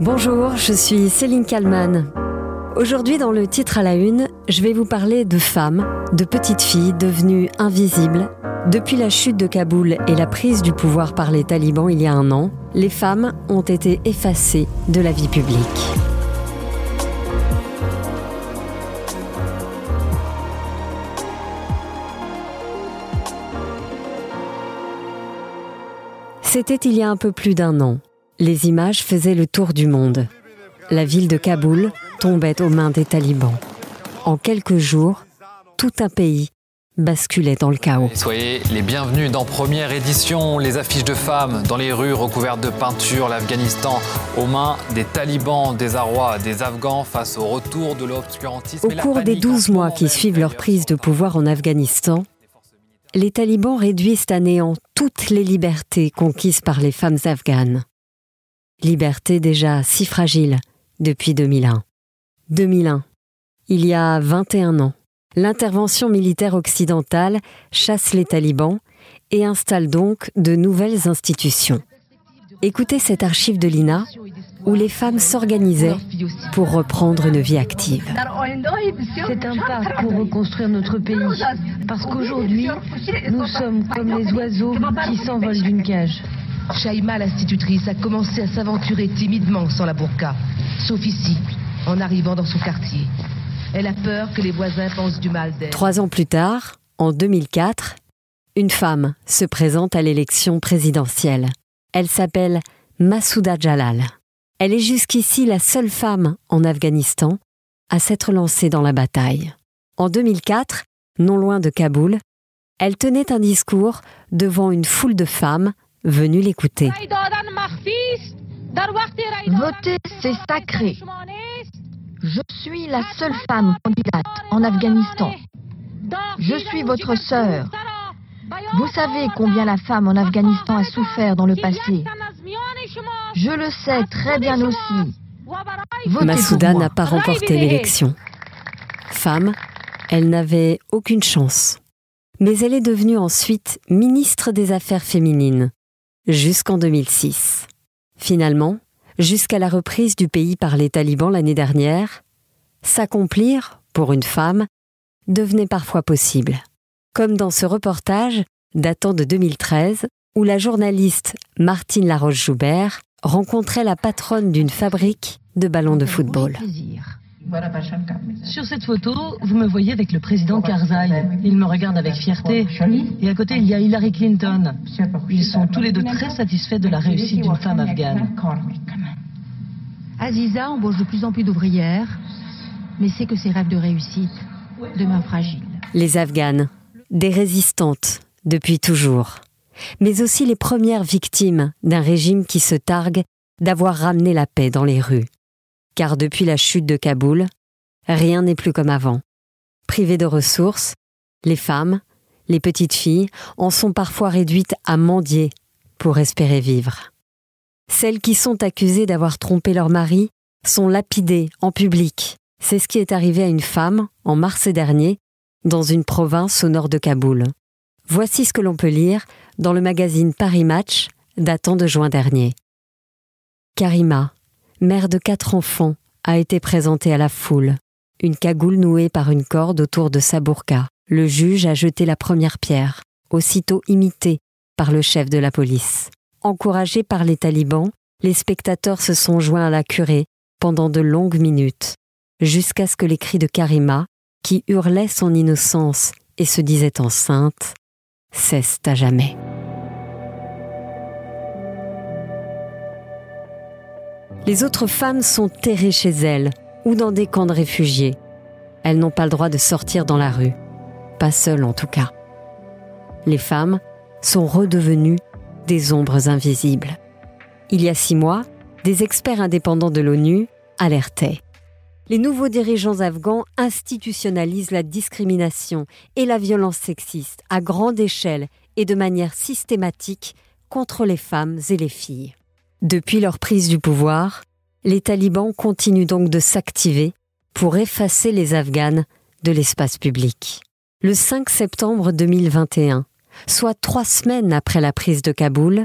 Bonjour, je suis Céline Kalman. Aujourd'hui, dans le titre à la une, je vais vous parler de femmes, de petites filles devenues invisibles. Depuis la chute de Kaboul et la prise du pouvoir par les talibans il y a un an, les femmes ont été effacées de la vie publique. C'était il y a un peu plus d'un an. Les images faisaient le tour du monde. La ville de Kaboul tombait aux mains des talibans. En quelques jours, tout un pays basculait dans le chaos. Soyez les bienvenus dans première édition, les affiches de femmes dans les rues recouvertes de peinture, l'Afghanistan aux mains des talibans, des Arrois, des Afghans face au retour de l'obscurantisme. Au cours des 12 mois qui suivent leur prise de pouvoir en Afghanistan, les talibans réduisent à néant toutes les libertés conquises par les femmes afghanes. Liberté déjà si fragile depuis 2001. 2001, il y a 21 ans, l'intervention militaire occidentale chasse les talibans et installe donc de nouvelles institutions. Écoutez cette archive de l'INA où les femmes s'organisaient pour reprendre une vie active. C'est un pas pour reconstruire notre pays. Parce qu'aujourd'hui, nous sommes comme les oiseaux qui s'envolent d'une cage. Shaima, l'institutrice, a commencé à s'aventurer timidement sans la burqa. Sauf ici, en arrivant dans son quartier. Elle a peur que les voisins pensent du mal d'elle. Trois ans plus tard, en 2004, une femme se présente à l'élection présidentielle. Elle s'appelle Massouda Jalal. Elle est jusqu'ici la seule femme en Afghanistan à s'être lancée dans la bataille. En 2004, non loin de Kaboul, elle tenait un discours devant une foule de femmes venues l'écouter. Voter, c'est sacré. Je suis la seule femme candidate en Afghanistan. Je suis votre sœur. Vous savez combien la femme en Afghanistan a souffert dans le passé. Je le sais très bien aussi. Votez moi. n'a pas remporté l'élection. Femme, elle n'avait aucune chance. Mais elle est devenue ensuite ministre des Affaires féminines, jusqu'en 2006. Finalement, jusqu'à la reprise du pays par les talibans l'année dernière, s'accomplir, pour une femme, devenait parfois possible. Comme dans ce reportage datant de 2013, où la journaliste Martine Laroche-Joubert rencontrait la patronne d'une fabrique de ballons de football. Sur cette photo, vous me voyez avec le président Karzai. Il me regarde avec fierté. Et à côté, il y a Hillary Clinton. Ils sont tous les deux très satisfaits de la réussite d'une femme afghane. Aziza embauche de plus en plus d'ouvrières, mais c'est que ses rêves de réussite demeurent fragiles. Les Afghanes, des résistantes depuis toujours, mais aussi les premières victimes d'un régime qui se targue d'avoir ramené la paix dans les rues. Car depuis la chute de Kaboul, rien n'est plus comme avant. Privées de ressources, les femmes, les petites filles en sont parfois réduites à mendier pour espérer vivre. Celles qui sont accusées d'avoir trompé leur mari sont lapidées en public. C'est ce qui est arrivé à une femme en mars dernier dans une province au nord de Kaboul. Voici ce que l'on peut lire dans le magazine Paris Match datant de juin dernier. Karima, mère de quatre enfants, a été présentée à la foule. Une cagoule nouée par une corde autour de sa burqa. Le juge a jeté la première pierre, aussitôt imité par le chef de la police. Encouragés par les talibans, les spectateurs se sont joints à la curée pendant de longues minutes, jusqu'à ce que les cris de Karima, qui hurlait son innocence et se disait enceinte, cessent à jamais. Les autres femmes sont terrées chez elles ou dans des camps de réfugiés. Elles n'ont pas le droit de sortir dans la rue. Pas seules en tout cas. Les femmes sont redevenues des ombres invisibles. Il y a six mois, des experts indépendants de l'ONU alertaient. Les nouveaux dirigeants afghans institutionnalisent la discrimination et la violence sexiste à grande échelle et de manière systématique contre les femmes et les filles. Depuis leur prise du pouvoir, les talibans continuent donc de s'activer pour effacer les Afghanes de l'espace public. Le 5 septembre 2021, soit trois semaines après la prise de Kaboul,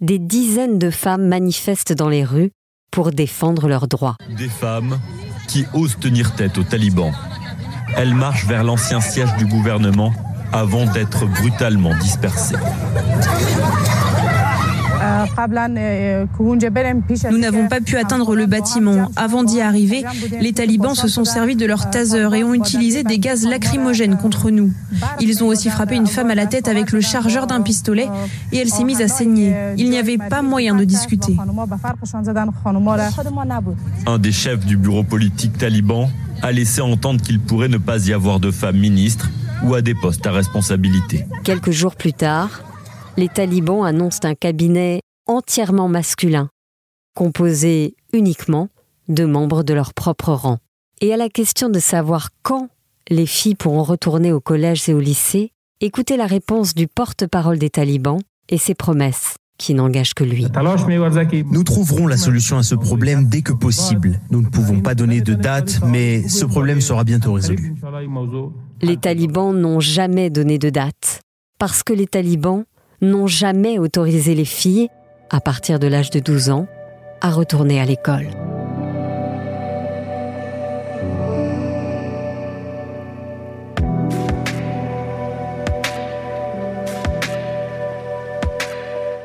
des dizaines de femmes manifestent dans les rues pour défendre leurs droits. Des femmes qui osent tenir tête aux talibans. Elles marchent vers l'ancien siège du gouvernement avant d'être brutalement dispersées. Nous n'avons pas pu atteindre le bâtiment. Avant d'y arriver, les talibans se sont servis de leur taser et ont utilisé des gaz lacrymogènes contre nous. Ils ont aussi frappé une femme à la tête avec le chargeur d'un pistolet et elle s'est mise à saigner. Il n'y avait pas moyen de discuter. Un des chefs du bureau politique taliban a laissé entendre qu'il pourrait ne pas y avoir de femmes ministres ou à des postes à responsabilité. Quelques jours plus tard, les talibans annoncent un cabinet entièrement masculin, composé uniquement de membres de leur propre rang. Et à la question de savoir quand les filles pourront retourner au collège et au lycée, écoutez la réponse du porte-parole des talibans et ses promesses qui n'engagent que lui. Nous trouverons la solution à ce problème dès que possible. Nous ne pouvons pas donner de date, mais ce problème sera bientôt résolu. Les talibans n'ont jamais donné de date, parce que les talibans n'ont jamais autorisé les filles, à partir de l'âge de 12 ans, à retourner à l'école.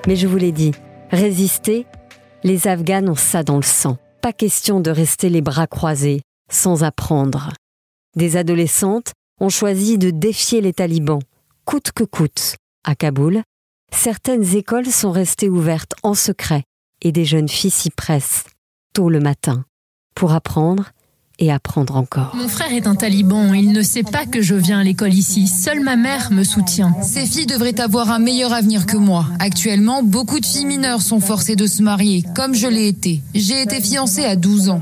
Mais je vous l'ai dit, résister, les Afghanes ont ça dans le sang. Pas question de rester les bras croisés, sans apprendre. Des adolescentes ont choisi de défier les talibans, coûte que coûte. À Kaboul, certaines écoles sont restées ouvertes en secret et des jeunes filles s'y pressent, tôt le matin, pour apprendre et apprendre encore. Mon frère est un taliban, il ne sait pas que je viens à l'école ici, seule ma mère me soutient. Ces filles devraient avoir un meilleur avenir que moi. Actuellement, beaucoup de filles mineures sont forcées de se marier, comme je l'ai été. J'ai été fiancée à 12 ans.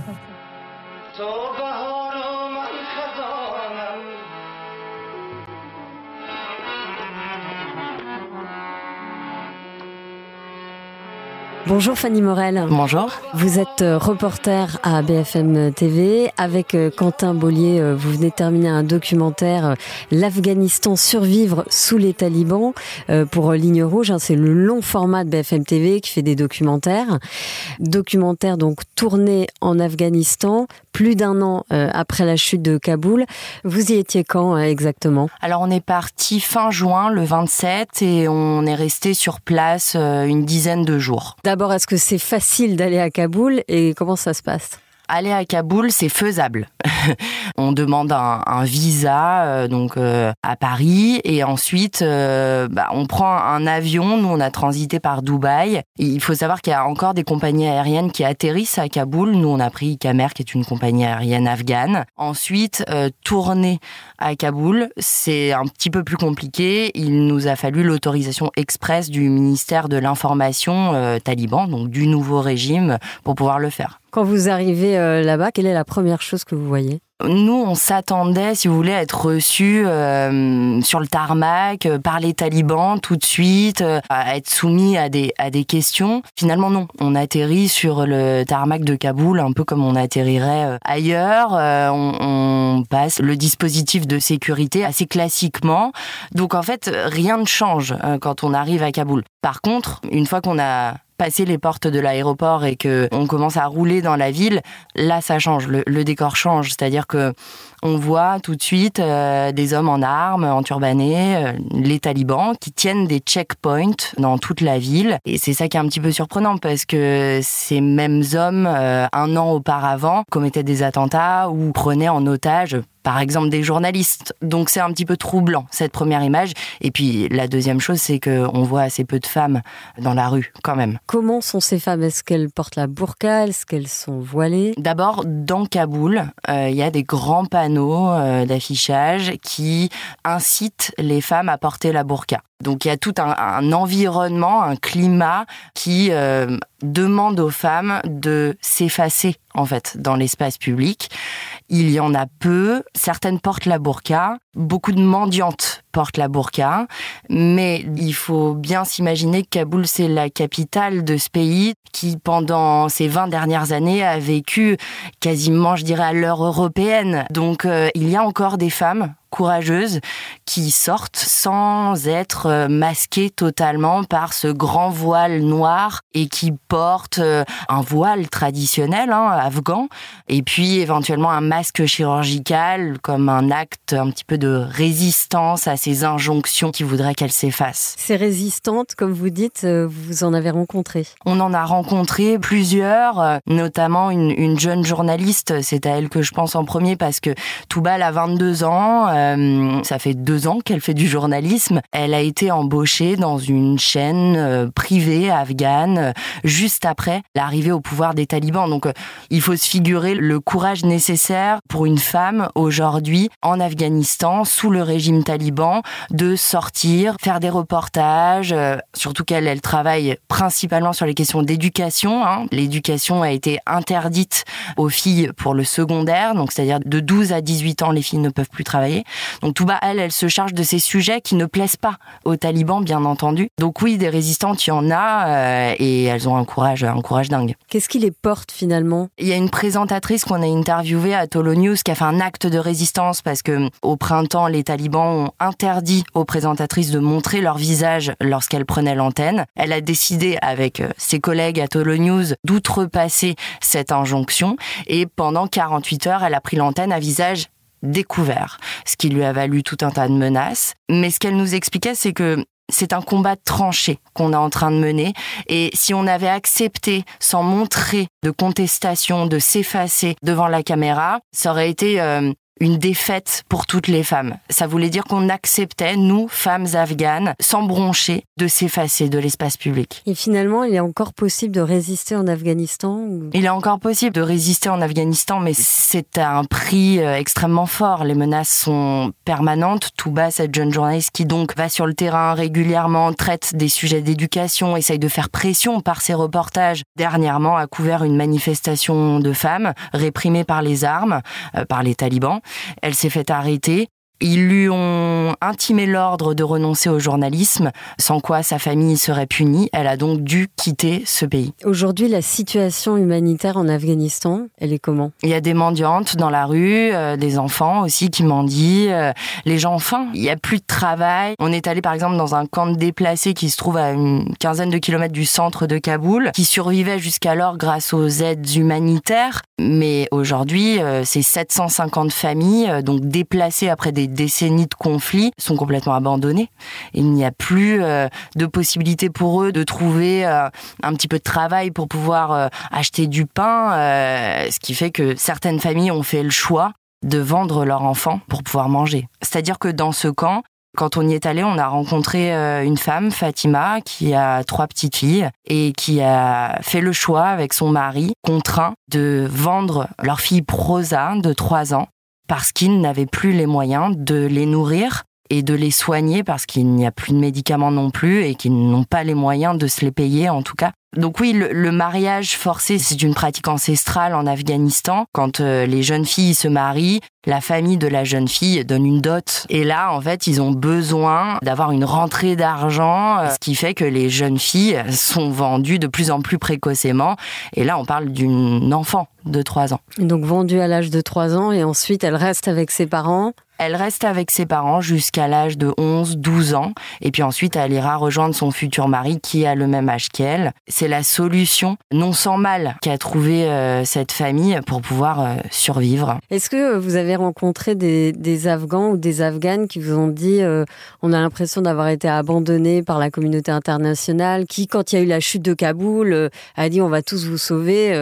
Bonjour Fanny Morel. Bonjour. Vous êtes euh, reporter à BFM TV. Avec euh, Quentin Bollier, euh, vous venez de terminer un documentaire L'Afghanistan survivre sous les talibans pour Ligne Rouge. Hein, c'est le long format de BFM TV qui fait des documentaires. Documentaire donc tourné en Afghanistan plus d'un an après la chute de Kaboul. Vous y étiez quand exactement? Alors on est parti fin juin, le 27, et on est resté sur place une dizaine de jours. D'abord, est-ce que c'est facile d'aller à Kaboul et comment ça se passe? Aller à Kaboul, c'est faisable. on demande un, visa euh, donc euh, à Paris et ensuite euh, bah, on prend un avion. Nous, on a transité par Dubaï. il faut savoir qu'il y a encore des compagnies aériennes qui atterrissent à Kaboul. Nous, on a pris Kamer, qui est une compagnie aérienne afghane. Ensuite, tourner à Kaboul, c'est un petit peu plus compliqué. Il nous a fallu l'autorisation express du ministère de l'information taliban, donc du nouveau régime, pour pouvoir le faire. Quand vous arrivez euh, là-bas, quelle est la première chose que vous voyez? Nous, on s'attendait, si vous voulez, à être reçus euh, sur le tarmac euh, par les talibans tout de suite, à être soumis à des, à des questions. Finalement, non. On atterrit sur le tarmac de Kaboul, un peu comme on atterrirait ailleurs. On, on, passe le dispositif de sécurité assez classiquement. Donc, en fait, rien ne change quand on arrive à Kaboul. Par contre, une fois qu'on a passer les portes de l'aéroport et que on commence à rouler dans la ville, là ça change, le, décor change, c'est-à-dire que on voit tout de suite euh, des hommes en armes, en turbanés, euh, les talibans qui tiennent des checkpoints dans toute la ville. Et c'est ça qui est un petit peu surprenant parce que ces mêmes hommes euh, un an auparavant commettaient des attentats ou prenaient en otage par exemple des journalistes. Donc c'est un petit peu troublant cette première image. Et puis la deuxième chose, c'est qu'on voit assez peu de femmes dans la rue quand même. Comment sont ces femmes? Est-ce qu'elles portent la burqa? Est-ce qu'elles sont voilées? D'abord, dans Kaboul, euh, il y a des grands panneaux euh, d'affichage qui incitent les femmes à porter la burqa. Donc il y a tout un, environnement, un climat qui euh, demande aux femmes de s'effacer en fait dans l'espace public. Il y en a peu, certaines portent la burqa, beaucoup de mendiantes portent la burqa, mais il faut bien s'imaginer que Kaboul c'est la capitale de ce pays qui pendant ces 20 dernières années a vécu quasiment je dirais à l'heure européenne. Donc euh, il y a encore des femmes courageuses qui sortent sans être euh, masquées totalement par ce grand voile noir et qui portent euh, un voile traditionnel hein, afghan et puis éventuellement un masque chirurgical comme un acte un petit peu de résistance à ces injonctions qui voudraient qu'elles s'effacent. Ces résistantes, comme vous dites, euh, vous en avez rencontré On en a rencontré plusieurs, notamment une, une jeune journaliste, c'est à elle que je pense en premier parce que Toubal a 22 ans, euh, ça fait deux ans qu'elle fait du journalisme. Elle a été embauchée dans une chaîne euh, privée afghane euh, juste après l'arrivée au pouvoir des talibans. Donc il faut se figurer le courage nécessaire pour une femme aujourd'hui en Afghanistan sous le régime taliban de sortir, faire des reportages, surtout qu'elle elle travaille principalement sur les questions d'éducation. Hein. L'éducation a été interdite aux filles pour le secondaire, donc c'est-à-dire de 12 à 18 ans, les filles ne peuvent plus travailler. Donc Touba, elle, elle se charge de ces sujets qui ne plaisent pas aux talibans, bien entendu. Donc oui, des résistantes, il y en a, euh, et elles ont un courage, un courage dingue. Qu'est-ce qui les porte finalement? Il y a une présentatrice qu'on a interviewée à Tolo News qui a fait un acte de résistance parce que au printemps, les talibans ont interdit aux présentatrices de montrer leur visage lorsqu'elles prenaient l'antenne. Elle a décidé avec euh, ses collègues à Tolo News d'outrepasser cette injonction et pendant 48 heures, elle a pris l'antenne à visage découvert, ce qui lui a valu tout un tas de menaces. Mais ce qu'elle nous expliquait, c'est que c'est un combat tranché qu'on est en train de mener. Et si on avait accepté, sans montrer de contestation, de s'effacer devant la caméra, ça aurait été euh, une défaite pour toutes les femmes. Ça voulait dire qu'on acceptait, nous, femmes afghanes, sans broncher, de s'effacer de l'espace public. Et finalement, il est encore possible de résister en Afghanistan Il est encore possible de résister en Afghanistan, mais c'est à un prix euh, extrêmement fort. Les menaces sont permanentes. Tout bas, cette jeune journaliste qui donc va sur le terrain régulièrement, traite des sujets d'éducation, essaye de faire pression par ses reportages. Dernièrement, a couvert une manifestation de femmes réprimée par les armes, euh, par les talibans. Elle s'est fait arrêter. Ils lui ont intimé l'ordre de renoncer au journalisme, sans quoi sa famille serait punie. Elle a donc dû quitter ce pays. Aujourd'hui, la situation humanitaire en Afghanistan, elle est comment? Il y a des mendiantes dans la rue, euh, des enfants aussi qui mendient, euh, les gens ont faim. Il n'y a plus de travail. On est allé par exemple dans un camp de déplacés qui se trouve à une quinzaine de kilomètres du centre de Kaboul, qui survivait jusqu'alors grâce aux aides humanitaires. Mais aujourd'hui, euh, ces 750 familles, donc déplacées après des décennies de conflits sont complètement abandonnés. Il n'y a plus euh, de possibilité pour eux de trouver euh, un petit peu de travail pour pouvoir euh, acheter du pain, ce qui fait que certaines familles ont fait le choix de vendre leurs enfants pour pouvoir manger. C'est-à-dire que dans ce camp, quand on y est allé, on a rencontré une femme, Fatima, qui a trois petites filles et qui a fait le choix avec son mari, contraint, de vendre leur fille Prosa de trois ans parce qu'ils n'avaient plus les moyens de les nourrir et de les soigner parce qu'il n'y a plus de médicaments non plus et qu'ils n'ont pas les moyens de se les payer en tout cas. Donc oui, le, mariage forcé, c'est une pratique ancestrale en Afghanistan. Quand euh, les jeunes filles se marient, la famille de la jeune fille donne une dot. Et là, en fait, ils ont besoin d'avoir une rentrée d'argent, euh, ce qui fait que les jeunes filles sont vendues de plus en plus précocement. Et là, on parle d'une enfant de 3 ans. Donc vendue à l'âge de 3 ans et ensuite elle reste avec ses parents elle reste avec ses parents jusqu'à l'âge de 11, 12 ans. Et puis ensuite, elle ira rejoindre son futur mari qui a le même âge qu'elle. C'est la solution, non sans mal, qu'a trouvé euh, cette famille pour pouvoir euh, survivre. Est-ce que vous avez rencontré des, Afghans ou des Afghanes qui vous ont dit euh, on a l'impression d'avoir été abandonnés par la communauté internationale, qui, quand il y a eu la chute de Kaboul, a dit on va tous vous sauver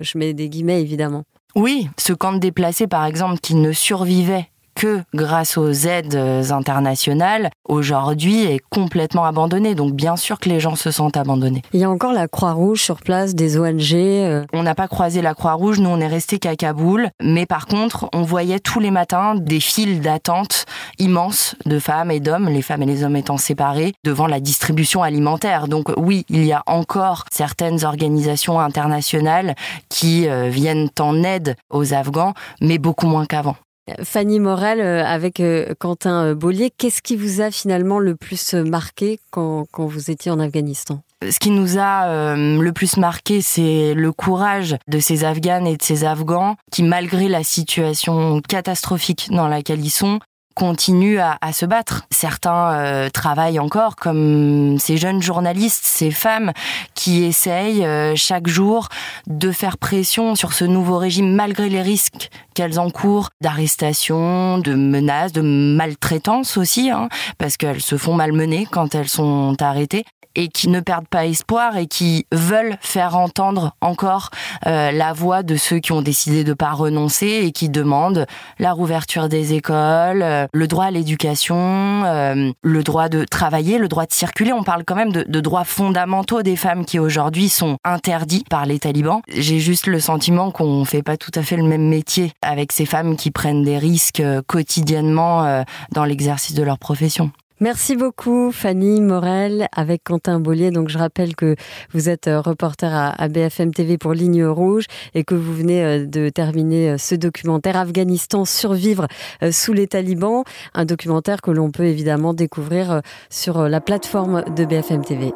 Je mets des guillemets évidemment. Oui, ce camp de déplacés, par exemple, qui ne survivait que grâce aux aides internationales, aujourd'hui est complètement abandonné. Donc bien sûr que les gens se sentent abandonnés. Il y a encore la Croix-Rouge sur place, des ONG. Euh. On n'a pas croisé la Croix-Rouge, nous on est resté qu'à Kaboul. Mais par contre, on voyait tous les matins des files d'attente immenses de femmes et d'hommes, les femmes et les hommes étant séparés, devant la distribution alimentaire. Donc oui, il y a encore certaines organisations internationales qui euh, viennent en aide aux Afghans, mais beaucoup moins qu'avant. Fanny Morel, euh, avec euh, Quentin euh, Bollier, qu'est-ce qui vous a finalement le plus marqué quand, vous étiez en Afghanistan? Ce qui nous a le plus marqué, c'est le courage de ces Afghanes et de ces Afghans qui, malgré la situation catastrophique dans laquelle ils sont, continuent à, à se battre. Certains euh, travaillent encore, comme ces jeunes journalistes, ces femmes qui essayent euh, chaque jour de faire pression sur ce nouveau régime malgré les risques qu'elles encourent d'arrestation, de menaces, de maltraitance aussi, hein, parce qu'elles se font malmener quand elles sont arrêtées et qui ne perdent pas espoir et qui veulent faire entendre encore euh, la voix de ceux qui ont décidé de pas renoncer et qui demandent la rouverture des écoles, euh, le droit à l'éducation, euh, le droit de travailler, le droit de circuler. On parle quand même de, de droits fondamentaux des femmes qui aujourd'hui sont interdits par les talibans. J'ai juste le sentiment qu'on fait pas tout à fait le même métier avec ces femmes qui prennent des risques quotidiennement dans l'exercice de leur profession. Merci beaucoup Fanny Morel avec Quentin Bollier. Donc je rappelle que vous êtes euh, reporter à BFM TV pour Ligne Rouge et que vous venez euh, de terminer euh, ce documentaire Afghanistan survivre sous les talibans, un documentaire que l'on peut évidemment découvrir sur la plateforme de BFM TV.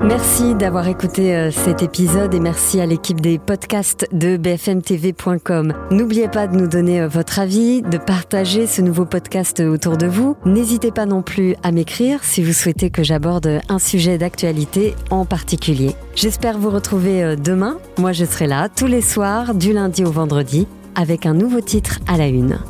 Merci d'avoir écouté euh, cet épisode et merci à l'équipe des podcasts de bfmtv.com. N'oubliez pas de nous donner euh, votre avis, de partager ce nouveau podcast autour de vous. N'hésitez pas non plus à m'écrire si vous souhaitez que j'aborde un sujet d'actualité en particulier. J'espère vous retrouver euh, demain. Moi, je serai là tous les soirs, du lundi au vendredi, avec un nouveau titre à la une.